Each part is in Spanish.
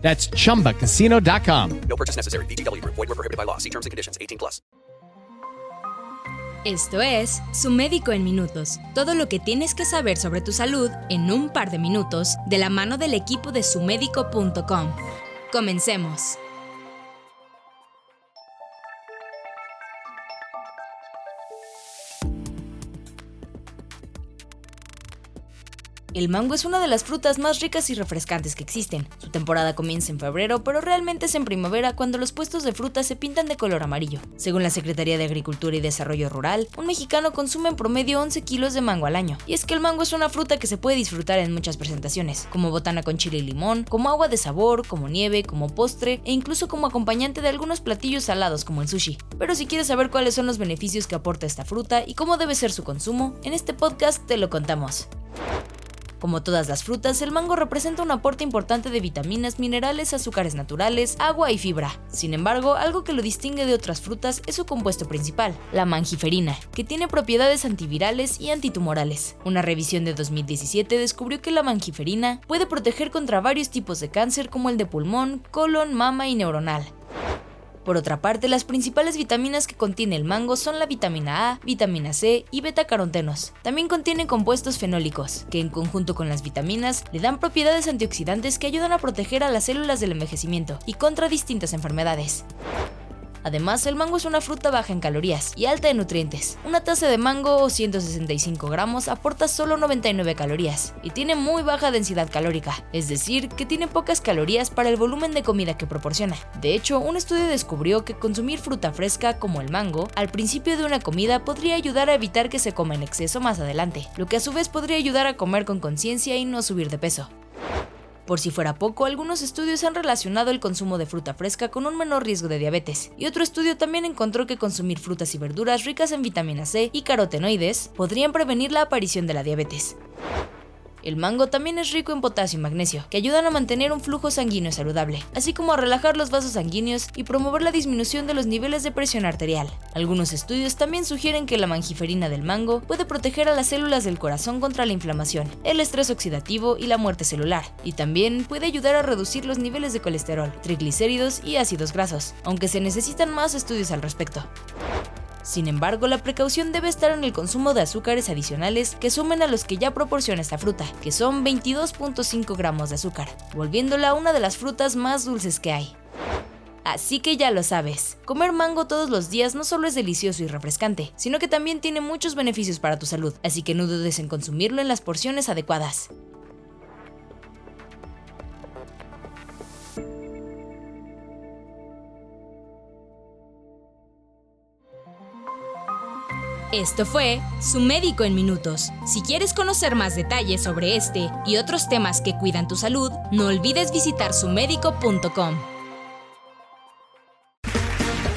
That's chumbacasino.com. No purchase necessary. VGW Group. Void were prohibited by law. See terms and conditions. 18 plus. Esto es Su Médico en Minutos. Todo lo que tienes que saber sobre tu salud en un par de minutos de la mano del equipo de sumedico.com. Comencemos. El mango es una de las frutas más ricas y refrescantes que existen. Su temporada comienza en febrero, pero realmente es en primavera cuando los puestos de fruta se pintan de color amarillo. Según la Secretaría de Agricultura y Desarrollo Rural, un mexicano consume en promedio 11 kilos de mango al año. Y es que el mango es una fruta que se puede disfrutar en muchas presentaciones, como botana con chile y limón, como agua de sabor, como nieve, como postre e incluso como acompañante de algunos platillos salados como el sushi. Pero si quieres saber cuáles son los beneficios que aporta esta fruta y cómo debe ser su consumo, en este podcast te lo contamos. Como todas las frutas, el mango representa un aporte importante de vitaminas, minerales, azúcares naturales, agua y fibra. Sin embargo, algo que lo distingue de otras frutas es su compuesto principal, la mangiferina, que tiene propiedades antivirales y antitumorales. Una revisión de 2017 descubrió que la mangiferina puede proteger contra varios tipos de cáncer como el de pulmón, colon, mama y neuronal. Por otra parte, las principales vitaminas que contiene el mango son la vitamina A, vitamina C y beta-carotenos. También contiene compuestos fenólicos, que en conjunto con las vitaminas le dan propiedades antioxidantes que ayudan a proteger a las células del envejecimiento y contra distintas enfermedades. Además, el mango es una fruta baja en calorías y alta en nutrientes. Una taza de mango o 165 gramos aporta solo 99 calorías y tiene muy baja densidad calórica, es decir, que tiene pocas calorías para el volumen de comida que proporciona. De hecho, un estudio descubrió que consumir fruta fresca como el mango al principio de una comida podría ayudar a evitar que se coma en exceso más adelante, lo que a su vez podría ayudar a comer con conciencia y no subir de peso. Por si fuera poco, algunos estudios han relacionado el consumo de fruta fresca con un menor riesgo de diabetes, y otro estudio también encontró que consumir frutas y verduras ricas en vitamina C y carotenoides podrían prevenir la aparición de la diabetes. El mango también es rico en potasio y magnesio, que ayudan a mantener un flujo sanguíneo saludable, así como a relajar los vasos sanguíneos y promover la disminución de los niveles de presión arterial. Algunos estudios también sugieren que la mangiferina del mango puede proteger a las células del corazón contra la inflamación, el estrés oxidativo y la muerte celular, y también puede ayudar a reducir los niveles de colesterol, triglicéridos y ácidos grasos, aunque se necesitan más estudios al respecto. Sin embargo, la precaución debe estar en el consumo de azúcares adicionales que sumen a los que ya proporciona esta fruta, que son 22.5 gramos de azúcar, volviéndola una de las frutas más dulces que hay. Así que ya lo sabes, comer mango todos los días no solo es delicioso y refrescante, sino que también tiene muchos beneficios para tu salud, así que no dudes en consumirlo en las porciones adecuadas. Esto fue Su Médico en Minutos. Si quieres conocer más detalles sobre este y otros temas que cuidan tu salud, no olvides visitar sumedico.com.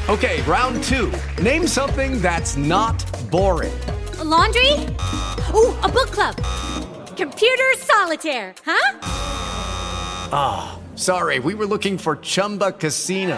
Okay, round two. Name something that's not boring. A laundry? Ooh, a book club. Computer solitaire, huh? Ah, oh, sorry, we were looking for Chumba Casino.